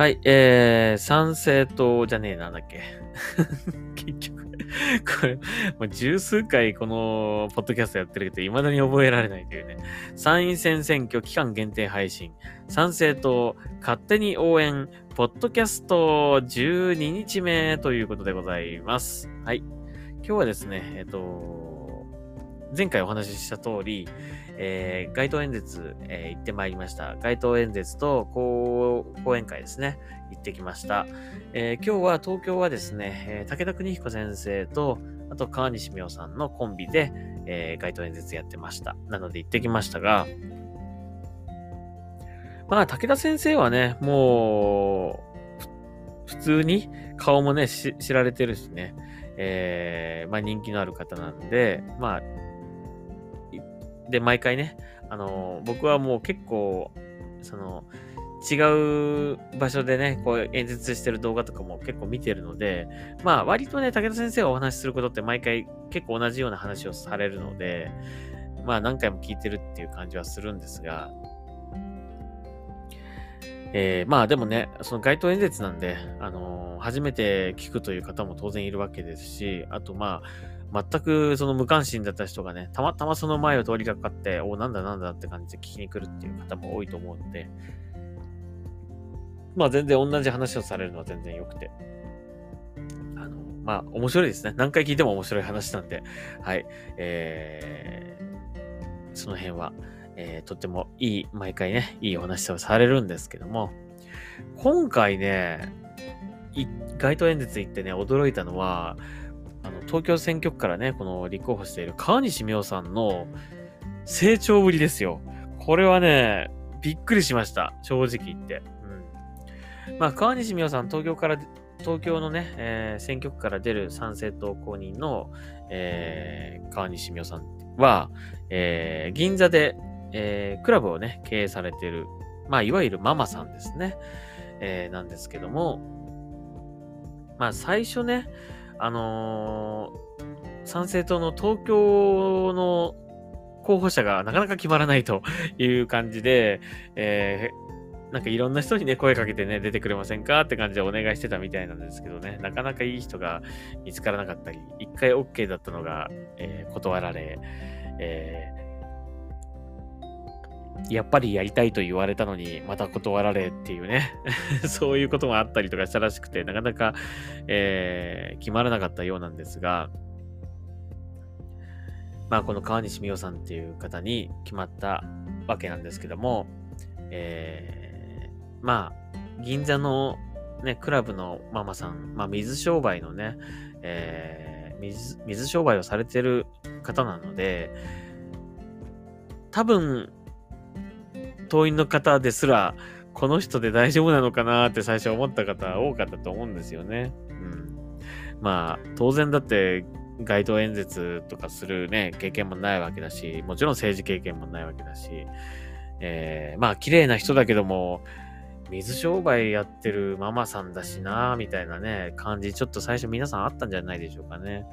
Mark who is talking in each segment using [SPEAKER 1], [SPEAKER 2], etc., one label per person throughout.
[SPEAKER 1] はい、えー、参政党じゃねえなんだっけ。結局、これ、もう十数回このポッドキャストやってるけど、未だに覚えられないというね。参院選選挙期間限定配信。参政党勝手に応援、ポッドキャスト12日目ということでございます。はい。今日はですね、えっ、と、前回お話しした通り、えー、街頭演説、えー、行ってまいりました。街頭演説と講演会ですね、行ってきました。えー、今日は東京はですね、え武田邦彦先生と、あと川西美桜さんのコンビで、え街頭演説やってました。なので行ってきましたが、まあ、武田先生はね、もう、普通に顔もね、知られてるしね、え、まあ人気のある方なんで、まあ、で、毎回ね、あの、僕はもう結構、その、違う場所でね、こう演説してる動画とかも結構見てるので、まあ割とね、武田先生がお話しすることって毎回結構同じような話をされるので、まあ何回も聞いてるっていう感じはするんですが、えー、まあでもね、その街頭演説なんで、あのー、初めて聞くという方も当然いるわけですし、あとまあ、全くその無関心だった人がね、たまたまその前を通りかかって、お、なんだなんだって感じで聞きに来るっていう方も多いと思うので、まあ全然同じ話をされるのは全然良くて。あの、まあ面白いですね。何回聞いても面白い話なんで、はい。えー、その辺は、えー、とってもいい、毎回ね、いいお話をされるんですけども、今回ね、街頭演説行ってね、驚いたのは、あの、東京選挙区からね、この立候補している川西美桜さんの成長ぶりですよ。これはね、びっくりしました。正直言って。うん。まあ、川西美桜さん、東京から、東京のね、えー、選挙区から出る参政党公認の、えー、川西美桜さんは、えー、銀座で、えー、クラブをね、経営されている、まあ、いわゆるママさんですね。えー、なんですけども、まあ、最初ね、あのー、参政党の東京の候補者がなかなか決まらないという感じで、えー、なんかいろんな人にね、声かけてね、出てくれませんかって感じでお願いしてたみたいなんですけどね、なかなかいい人が見つからなかったり、一回 OK だったのが、えー、断られ、えやっぱりやりたいと言われたのに、また断られっていうね。そういうこともあったりとかしたらしくて、なかなか、えー、決まらなかったようなんですが、まあ、この川西美桜さんっていう方に決まったわけなんですけども、えー、まあ、銀座のね、クラブのママさん、まあ、水商売のね、えー、水、水商売をされてる方なので、多分、党員の方ですら、この人で大丈夫なのかなって最初思った方多かったと思うんですよね。うん。まあ、当然だって街頭演説とかするね、経験もないわけだし、もちろん政治経験もないわけだし、えー、まあ、綺麗な人だけども、水商売やってるママさんだしな、みたいなね、感じ、ちょっと最初皆さんあったんじゃないでしょうかね。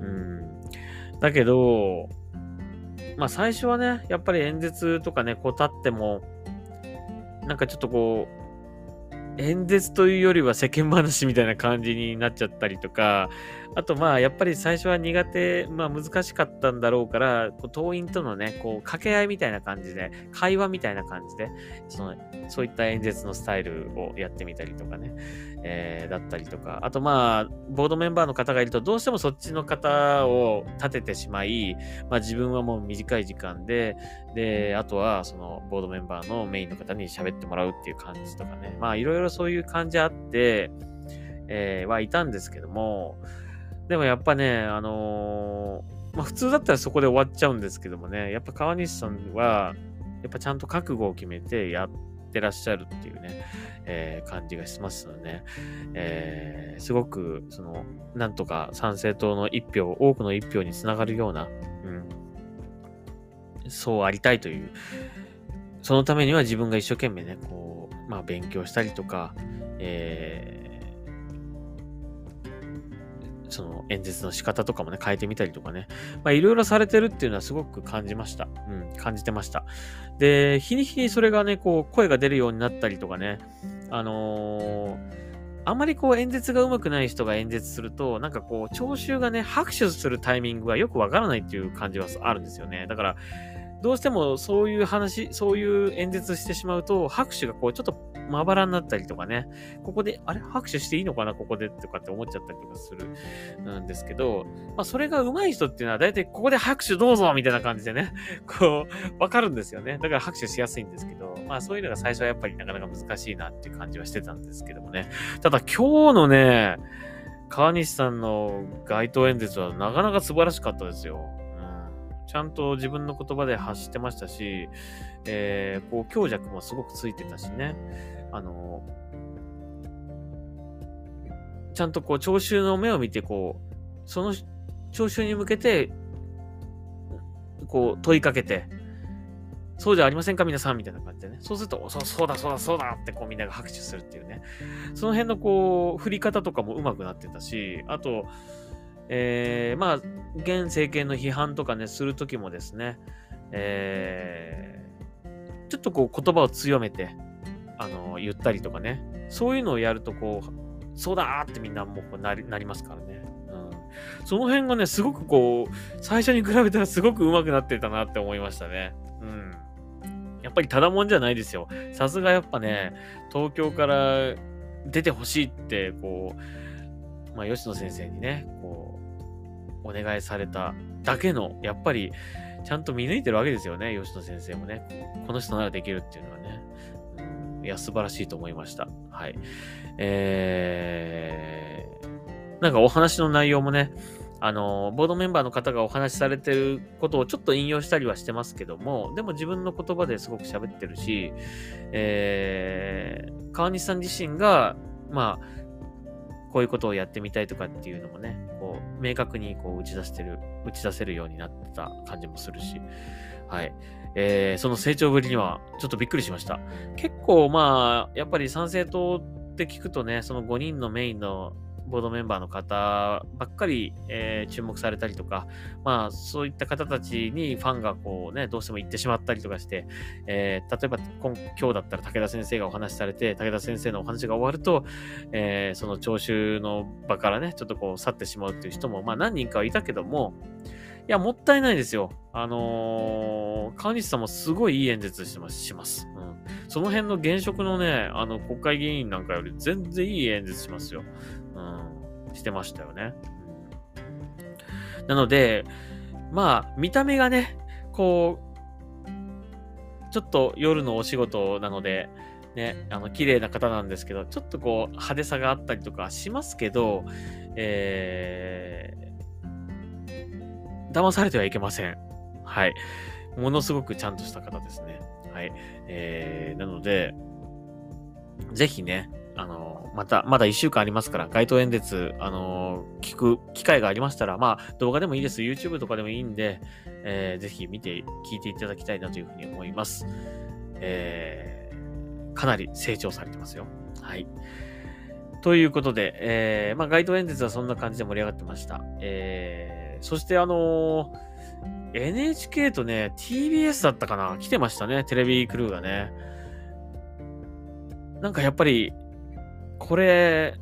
[SPEAKER 1] うん。だけど、まあ最初はね、やっぱり演説とかね、こう立っても、なんかちょっとこう、演説というよりは世間話みたいな感じになっちゃったりとか、あとまあやっぱり最初は苦手、まあ難しかったんだろうから、こう党員とのね、こう掛け合いみたいな感じで、会話みたいな感じで、そのそういった演説のスタイルをやってみたりとかね、えー、だったりとか、あとまあ、ボードメンバーの方がいると、どうしてもそっちの方を立ててしまい、まあ自分はもう短い時間で、で、あとはそのボードメンバーのメインの方に喋ってもらうっていう感じとかね、まあいろいろそういう感じあって、えー、はいたんですけども、でもやっぱね、あのー、まあ普通だったらそこで終わっちゃうんですけどもね、やっぱ川西さんは、やっぱちゃんと覚悟を決めてやってらっしゃるっていうね、えー、感じがしますので、ね、えー、すごく、その、なんとか参政党の一票、多くの一票につながるような、うん、そうありたいという、そのためには自分が一生懸命ね、こう、まあ勉強したりとか、えその演説の仕方とかもね、変えてみたりとかね、まあいろいろされてるっていうのはすごく感じました。うん、感じてました。で、日に日にそれがね、こう、声が出るようになったりとかね、あのーあんまりこう演説が上手くない人が演説すると、なんかこう、聴衆がね、拍手するタイミングがよくわからないっていう感じはあるんですよね。だから、どうしてもそういう話、そういう演説してしまうと、拍手がこう、ちょっとまばらになったりとかね、ここで、あれ？拍手していいのかな？ここでとかって思っちゃったりとかするんですけど、まあ、それが上手い人っていうのは、だいたいここで拍手どうぞみたいな感じでね、こう、わかるんですよね。だから拍手しやすいんですけど、まあ、そういうのが最初はやっぱりなかなか難しいなっていう感じはしてたんですけどもね。ただ、今日のね、川西さんの街頭演説はなかなか素晴らしかったですよ。ちゃんと自分の言葉で発してましたし、えー、こう、強弱もすごくついてたしね。あの、ちゃんとこう、聴衆の目を見て、こう、その聴衆に向けて、こう、問いかけて、そうじゃありませんか皆さんみたいな感じでね。そうすると、そうそうだそうだそうだってこうみんなが拍手するっていうね。その辺のこう、振り方とかも上手くなってたし、あと、えー、まあ、現政権の批判とかね、するときもですね、えー、ちょっとこう言葉を強めて、あの、言ったりとかね、そういうのをやるとこう、そうだーってみんなもうなりなりますからね。うん。その辺がね、すごくこう、最初に比べたらすごく上手くなってたなって思いましたね。うん。やっぱりただもんじゃないですよ。さすがやっぱね、東京から出てほしいって、こう、まあ、吉野先生にね、こう、お願いされただけの、やっぱり、ちゃんと見抜いてるわけですよね、吉野先生もね。この人ならできるっていうのはね。いや、素晴らしいと思いました。はい。えー、なんかお話の内容もね、あの、ボードメンバーの方がお話しされてることをちょっと引用したりはしてますけども、でも自分の言葉ですごく喋ってるし、えー、川西さん自身が、まあ、こういうことをやってみたいとかっていうのもね、こう、明確にこう打ち出してる、打ち出せるようになった感じもするし、はい。えー、その成長ぶりにはちょっとびっくりしました。結構まあ、やっぱり参政党って聞くとね、その5人のメインのボードメンバーの方ばっかり、えー、注目されたりとか、まあ、そういった方たちにファンがこうね、どうしても行ってしまったりとかして、えー、例えば今今日だったら武田先生がお話しされて、武田先生のお話が終わると、えー、その聴衆の場からね、ちょっとこう去ってしまうっていう人も、まあ何人かはいたけども、いや、もったいないですよ。あのー、川西さんもすごいいい演説してます、します。うん。その辺の現職のね、あの、国会議員なんかより全然いい演説しますよ。うん、してましたよね。なので、まあ、見た目がね、こう、ちょっと夜のお仕事なので、ね、あの、綺麗な方なんですけど、ちょっとこう、派手さがあったりとかしますけど、えー、騙されてはいけません。はい。ものすごくちゃんとした方ですね。はい。えー、なので、ぜひね、あの、また、まだ一週間ありますから、街頭演説、あの、聞く機会がありましたら、まあ、動画でもいいです。YouTube とかでもいいんで、えー、ぜひ見て、聞いていただきたいなというふうに思います。えー、かなり成長されてますよ。はい。ということで、えー、まあ、街頭演説はそんな感じで盛り上がってました。えー、そしてあのー NHK とね、TBS だったかな？来てましたね、テレビクルーがね。なんかやっぱり、これ、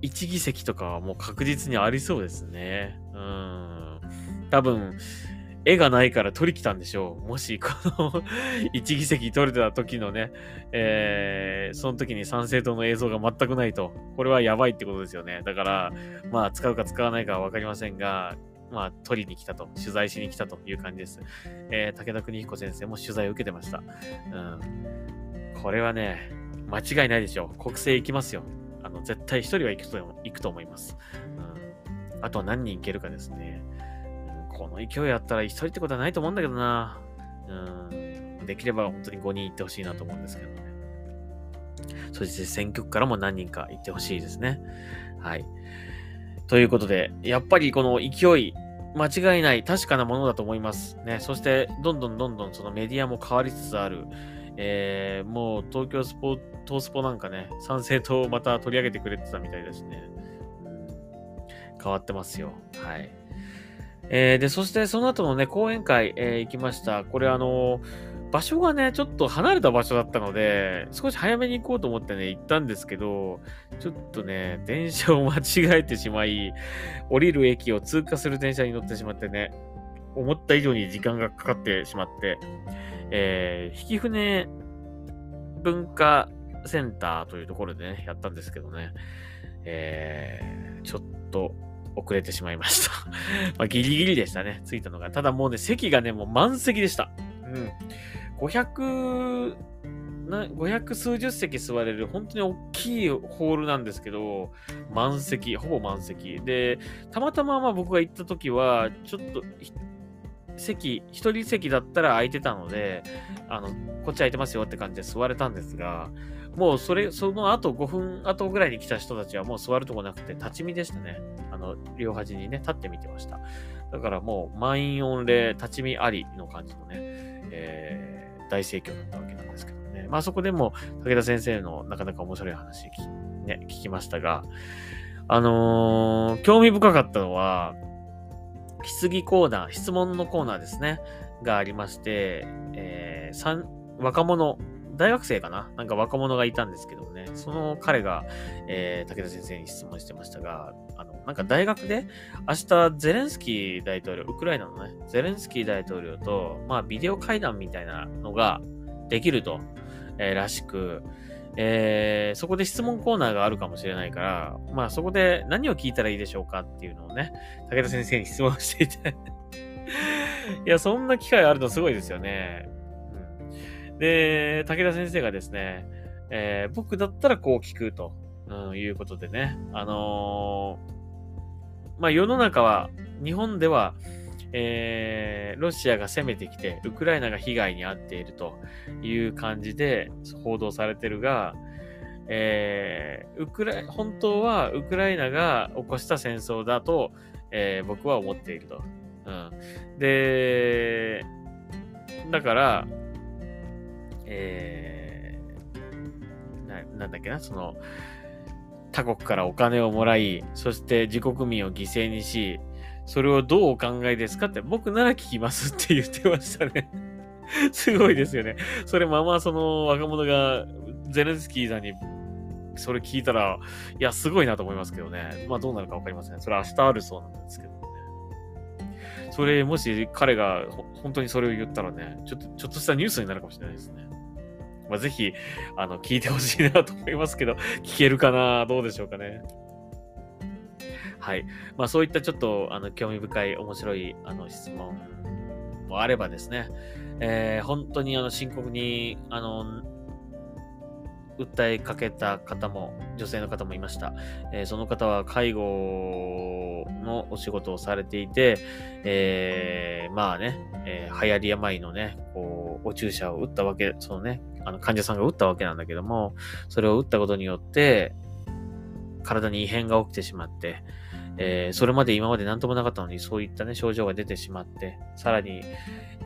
[SPEAKER 1] 1議席とかはもう確実にありそうですね。うん。多分、絵がないから取り来たんでしょう。もし、この 1議席取れた時のね、えー、その時に参政党の映像が全くないと、これはやばいってことですよね。だから、まあ、使うか使わないかはわかりませんが、まあ、取りに来たと、取材しに来たという感じです。えー、武田邦彦先生も取材を受けてました。うん。これはね、間違いないでしょう。国政行きますよ。あの、絶対一人は行くと行くと思います。うん。あとは何人行けるかですね。この勢いあったら一人ってことはないと思うんだけどな。うん。できれば本当に5人行ってほしいなと思うんですけどね。そして選挙区からも何人か行ってほしいですね。はい。ということで、やっぱりこの勢い、間違いない確かなものだと思います。ね。そして、どんどんどんどんそのメディアも変わりつつある。えー、もう東京スポ、東スポなんかね、賛成党をまた取り上げてくれてたみたいですね。変わってますよ。はい。えー、で、そしてその後のね、講演会、えー、行きました。これあの場所がね、ちょっと離れた場所だったので、少し早めに行こうと思ってね、行ったんですけど、ちょっとね、電車を間違えてしまい、降りる駅を通過する電車に乗ってしまってね、思った以上に時間がかかってしまって、えー、引船文化センターというところでね、やったんですけどね、えー、ちょっと遅れてしまいました まあ、ギリギリでしたね、着いたのが。ただもうね、席がね、もう満席でした。うん。500、な500数十席座れる本当に大きいホールなんですけど、満席、ほぼ満席。で、たまたままあ僕が行った時は、ちょっと、席、一人席だったら空いてたので、あの、こっち空いてますよって感じで座れたんですが、もうそれ、その後5分後ぐらいに来た人たちはもう座るとこなくて立ち見でしたね。あの、両端にね、立ってみてました。だからもう満員御礼、立ち見ありの感じのね、えー、大盛況だったわけなんですけどね。まあそこでも武田先生のなかなか面白い話、ね、聞きましたが、あのー、興味深かったのは、質疑コーナー、質問のコーナーですね、がありまして、えー、若者、大学生かな？なんか若者がいたんですけどもね、その彼が、えー、武田先生に質問してましたが、あの、なんか大学で、明日ゼレンスキー大統領、ウクライナのね、ゼレンスキー大統領と、まあ、ビデオ会談みたいなのができると、えー、らしく、えー、そこで質問コーナーがあるかもしれないから、まあそこで何を聞いたらいいでしょうかっていうのをね、武田先生に質問していて。いや、そんな機会あるのすごいですよね。で、武田先生がですね、えー、僕だったらこう聞くと、うん、いうことでね、あのー、まあ世の中は、日本では、えー、ロシアが攻めてきて、ウクライナが被害に遭っているという感じで報道されてるが、えー、ウクラ本当はウクライナが起こした戦争だと、えー、僕は思っていると。うん、で、だから、えー、ななんだっけな、その、他国からお金をもらい、そして自国民を犠牲にし、それをどうお考えですかって、僕なら聞きますって言ってましたね すごいですよね。それままその若者がゼレンスキーさんにそれ聞いたら、いや、すごいなと思いますけどね。まあどうなるかわかりません。それ明日あるそうなんですけどね。それ、もし彼が本当にそれを言ったらね、ちょっと、ちょっとしたニュースになるかもしれないですね。まあぜひ、あの、聞いてほしいなと思いますけど、聞けるかな？どうでしょうかね？はい。まあそういったちょっと、あの、興味深い、面白い、あの、質問もあればですね、えー、本当にあの、深刻に、あの、訴えかけた方も、女性の方もいました。えー、その方は介護のお仕事をされていて、えー、まあね、えー、流行り病のね、こう、お注射を打ったわけ、そのね、あの患者さんが打ったわけなんだけども、それを打ったことによって、体に異変が起きてしまって、えー、それまで今まで何ともなかったのに、そういったね、症状が出てしまって、さらに、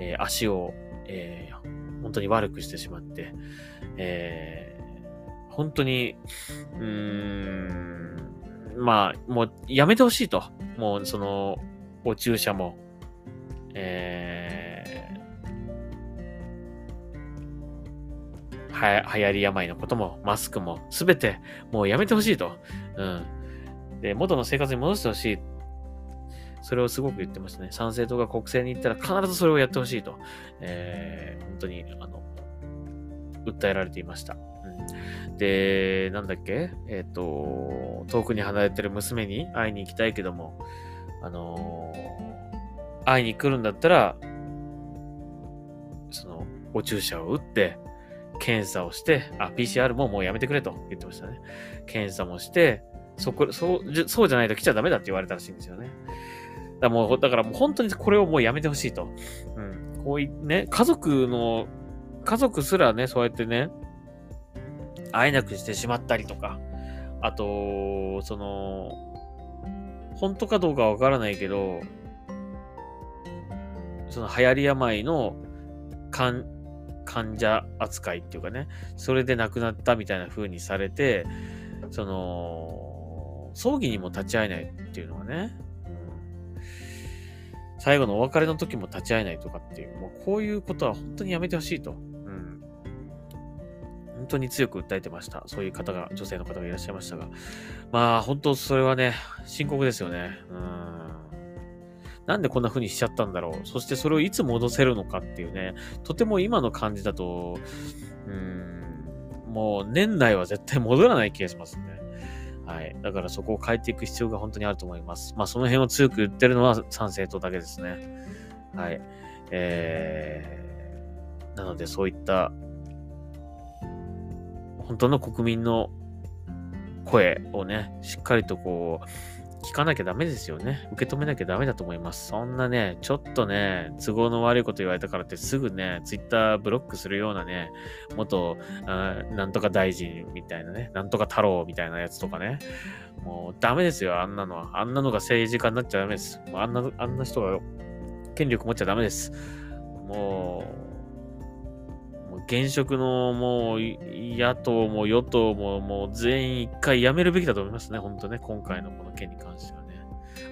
[SPEAKER 1] えー、足を、えー、本当に悪くしてしまって、えー、本当に、うーん、まあ、もうやめてほしいと。もう、その、お注射も、えー、は、流行り病のことも、マスクも、すべて、もうやめてほしいと。うん。で、元の生活に戻してほしい。それをすごく言ってましたね。参政党が国政に行ったら必ずそれをやってほしいと、えー、本当に、あの、訴えられていました。うん、で、なんだっけ？えっ、ー、と、遠くに離れてる娘に会いに行きたいけども、あのー、会いに来るんだったら、その、お注射を打って、検査をして、あ、PCR ももうやめてくれと言ってましたね。検査もして、そこ、そう、そうじゃないと来ちゃダメだって言われたらしいんですよね。だからもう、だからもう本当にこれをもうやめてほしいと。うん。こういうね、家族の、家族すらね、そうやってね、会えなくしてしまったりとか、あと、その、本当かどうかわからないけど、その流行り病の患者扱いっていうかね、それで亡くなったみたいな風にされて、その、葬儀にも立ち会えないっていうのはね、最後のお別れの時も立ち会えないとかっていう、もうこういうことは本当にやめてほしいと。本当に強く訴えてました。そういう方が、女性の方がいらっしゃいましたが。まあ、本当それはね、深刻ですよね。うん。なんでこんな風にしちゃったんだろう。そしてそれをいつ戻せるのかっていうね、とても今の感じだと、うん、もう年内は絶対戻らない気がしますね。はい。だからそこを変えていく必要が本当にあると思います。まあその辺を強く言ってるのは参政党だけですね。はい。えー、なのでそういった本当の国民の声をね、しっかりとこう、聞かなきゃダメですよね。受け止めなきゃダメだと思います。そんなね、ちょっとね、都合の悪いこと言われたからってすぐね、ツイッターブロックするようなね、元、あなんとか大臣みたいなね、なんとか太郎みたいなやつとかね、もうダメですよ、あんなのは。あんなのが政治家になっちゃダメです。もうあんな、あんな人が権力持っちゃダメです。もう、現職のもう野党も与党ももう全員一回辞めるべきだと思いますね。本当ね。今回のこの件に関してはね。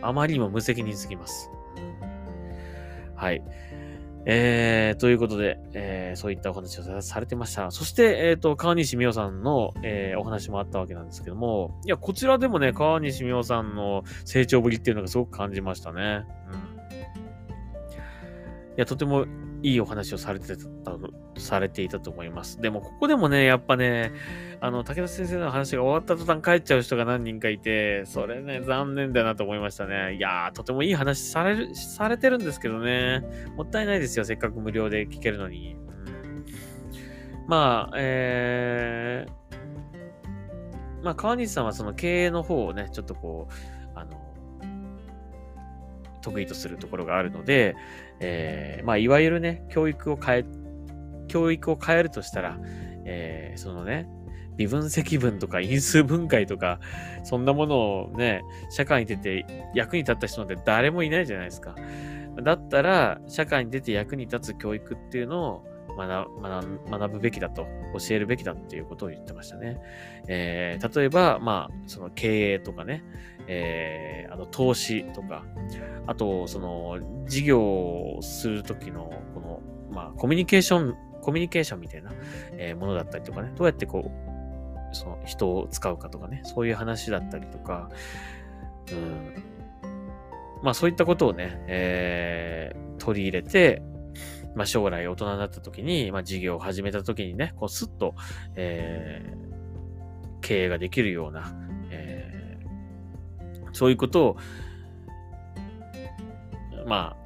[SPEAKER 1] あまりにも無責任すぎます。はい。えー、ということで、えー、そういったお話をされてました。そして、えっ、ー、と、川西美代さんの、えー、お話もあったわけなんですけども、いや、こちらでもね、川西美代さんの成長ぶりっていうのがすごく感じましたね。うん。いや、とてもいいお話をされてた、されていたと思います。でも、ここでもね、やっぱね、あの、武田先生の話が終わった途端帰っちゃう人が何人かいて、それね、残念だなと思いましたね。いやー、とてもいい話される、されてるんですけどね、もったいないですよ、せっかく無料で聞けるのに。まあ、えー、まあ、川西さんはその経営の方をね、ちょっとこう、得意とするところがあるので、えー、まあ、いわゆるね、教育を変え、教育を変えるとしたら、えー、そのね、微分積分とか因数分解とか、そんなものをね、社会に出て役に立った人なんて誰もいないじゃないですか。だったら、社会に出て役に立つ教育っていうのを学ぶべきだと、教えるべきだっていうことを言ってましたね。えー、例えば、まあ、その経営とかね、えー、あの、投資とか、あと、その、事業をするときの、この、まあ、コミュニケーション、コミュニケーションみたいな、えー、ものだったりとかね、どうやってこう、その人を使うかとかね、そういう話だったりとか、うん、まあそういったことをね、えー、取り入れて、まあ、将来大人になった時に、まあ、事業を始めた時にね、こう、スッと、えー、経営ができるような、そういうことを、まあ、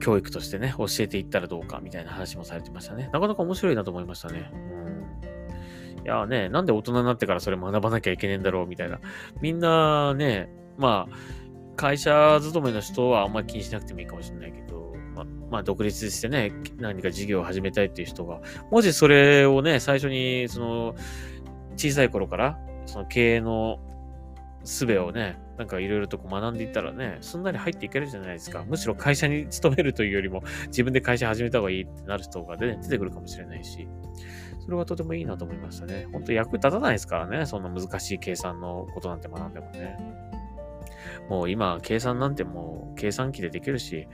[SPEAKER 1] 教育としてね、教えていったらどうか、みたいな話もされてましたね。なかなか面白いなと思いましたね。うん。いやね、なんで大人になってからそれ学ばなきゃいけねえんだろう、みたいな。みんなね、まあ、会社勤めの人はあんまり気にしなくてもいいかもしれないけど、まあ、独立してね、何か事業を始めたいっていう人が、もしそれをね、最初に、その、小さい頃から、その経営の術をね、なんかいろいろとこう学んでいったらね、すんなり入っていけるじゃないですか。むしろ会社に勤めるというよりも、自分で会社始めた方がいいってなる人が、ね、出てくるかもしれないし、それはとてもいいなと思いましたね。本当役立たないですからね、そんな難しい計算のことなんて学んでもね。もう今、計算なんてもう計算機でできるし、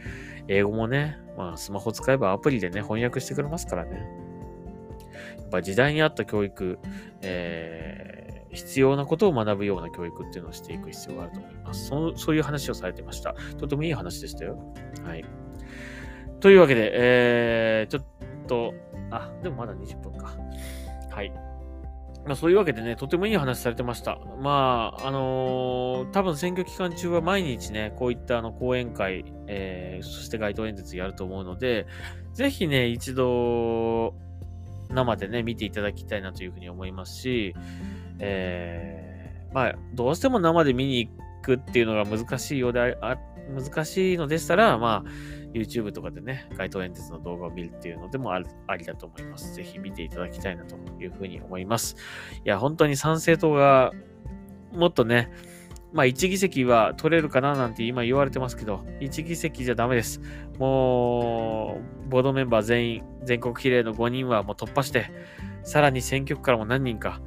[SPEAKER 1] 英語もね、まあスマホ使えばアプリでね、翻訳してくれますからね。やっぱ時代に合った教育、えー、必要なことを学ぶような教育っていうのをしていく必要があると思います。そそういう話をされてました。とてもいい話でしたよ。はい。というわけで、えー、ちょっと、あ、でもまだ20分か。はい。まあそういうわけでね、とてもいい話されてました。まあ、あのー、多分選挙期間中は毎日ね、こういったあの講演会、えー、そして街頭演説やると思うので、ぜひね、一度、生でね、見ていただきたいなというふうに思いますし、えー、まあ、どうしても生で見に行くっていうのが難しいようであ、難しいのでしたら、まあ、YouTube とかでね、街頭演説の動画を見るっていうのでもありだと思います。ぜひ見ていただきたいなというふうに思います。いや、本当に参政党がもっとね、まあ1議席は取れるかななんて今言われてますけど、1議席じゃダメです。もう、ボードメンバー全員、全国比例の5人はもう突破して、さらに選挙区からも何人か、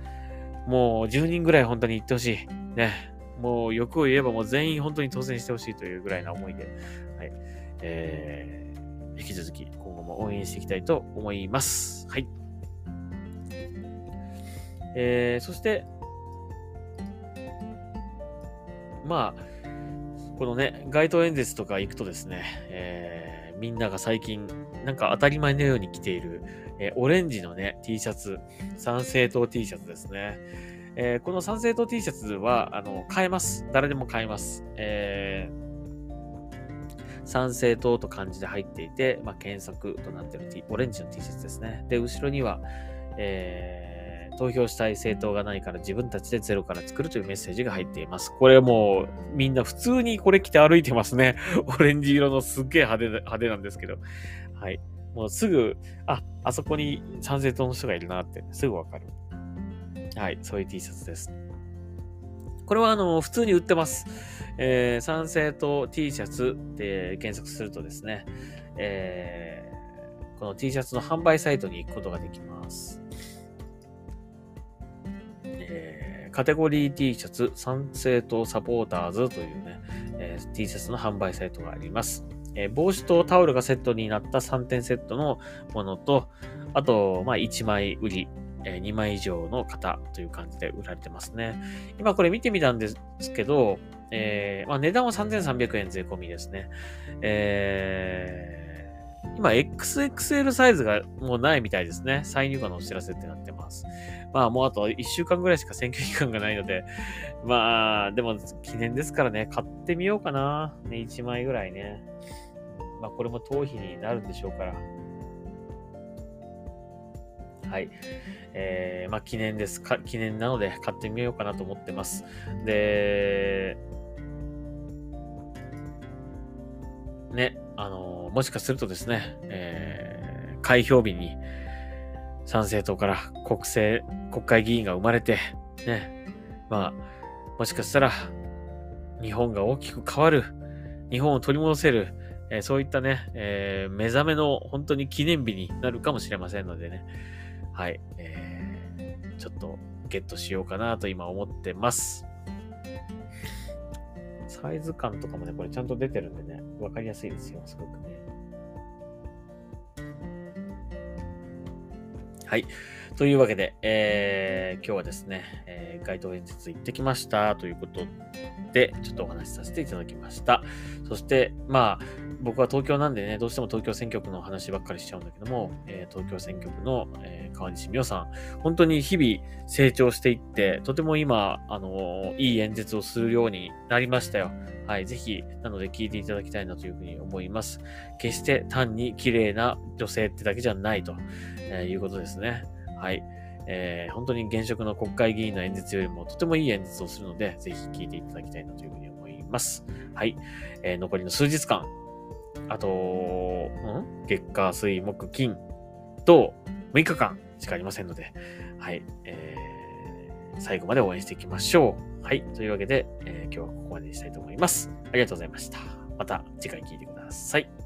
[SPEAKER 1] もう10人ぐらい本当に行ってほしい。ね。もう欲を言えばもう全員本当に当選してほしいというぐらいな思いで、はい。えー、引き続き今後も応援していきたいと思います。はい。えー、そして、まあ、このね、街頭演説とか行くとですね、えー、みんなが最近、なんか当たり前のように着ている、え、オレンジのね、T シャツ、参政党 T シャツですね。えー、この参政党 T シャツは、あの、買えます。誰でも買えます。えー、参政党と漢字で入っていて、まあ、検索となっている、T、オレンジの T シャツですね。で、後ろには、えー投票したい政党がないから自分たちでゼロから作るというメッセージが入っています。これもうみんな普通にこれ着て歩いてますね。オレンジ色のすっげえ派手派手なんですけど。はい。もうすぐ、あ、あそこに参政党の人がいるなってすぐわかる。はい。そういう T シャツです。これはあの、普通に売ってます。えー、参政党 T シャツで検索するとですね、えー、この T シャツの販売サイトに行くことができます。えカテゴリー T シャツ、賛成党サポーターズというね、えー、T シャツの販売サイトがあります。え、帽子とタオルがセットになった3点セットのものと、あと、まあ、1枚売り、え、2枚以上の型という感じで売られてますね。今これ見てみたんですけど、えー、まあ、値段は3300円税込みですね。えー今 XXL サイズがもうないみたいですね。再入荷のお知らせってなってます。まあもうあと1週間ぐらいしか選挙期間がないので、まあでも記念ですからね、買ってみようかな。ね、1枚ぐらいね。まあこれも頭皮になるんでしょうから。はい。えー、まあ記念ですか。記念なので買ってみようかなと思ってます。で、ね、あの、もしかするとですね、えー、開票日に参政党から国政、国会議員が生まれて、ね、まあ、もしかしたら、日本が大きく変わる、日本を取り戻せる、えー、そういったね、えー、目覚めの本当に記念日になるかもしれませんのでね、はい、えー、ちょっとゲットしようかなと今思ってます。サイズ感とかもね、これちゃんと出てるんでね、わかりやすいですよ、すごくね。はい。というわけで、えー、今日はですね、えー、街頭演説行ってきましたということで、ちょっとお話しさせていただきました。そして、まあ、僕は東京なんでね、どうしても東京選挙区の話ばっかりしちゃうんだけども、えー、東京選挙区の、えー、川西美代さん、本当に日々成長していって、とても今、あのー、いい演説をするようになりましたよ。はい、ぜひ、なので聞いていただきたいなというふうに思います。決して単に綺麗な女性ってだけじゃないと、えいうことですね。はい。えー、本当に現職の国会議員の演説よりもとてもいい演説をするので、ぜひ聞いていただきたいなというふうに思います。はい。えー、残りの数日間、あと、ん？月火水木金と6日間しかありませんので、はい、えー、最後まで応援していきましょう。はい。というわけで、えー、今日はここまでにしたいと思います。ありがとうございました。また次回聴いてください。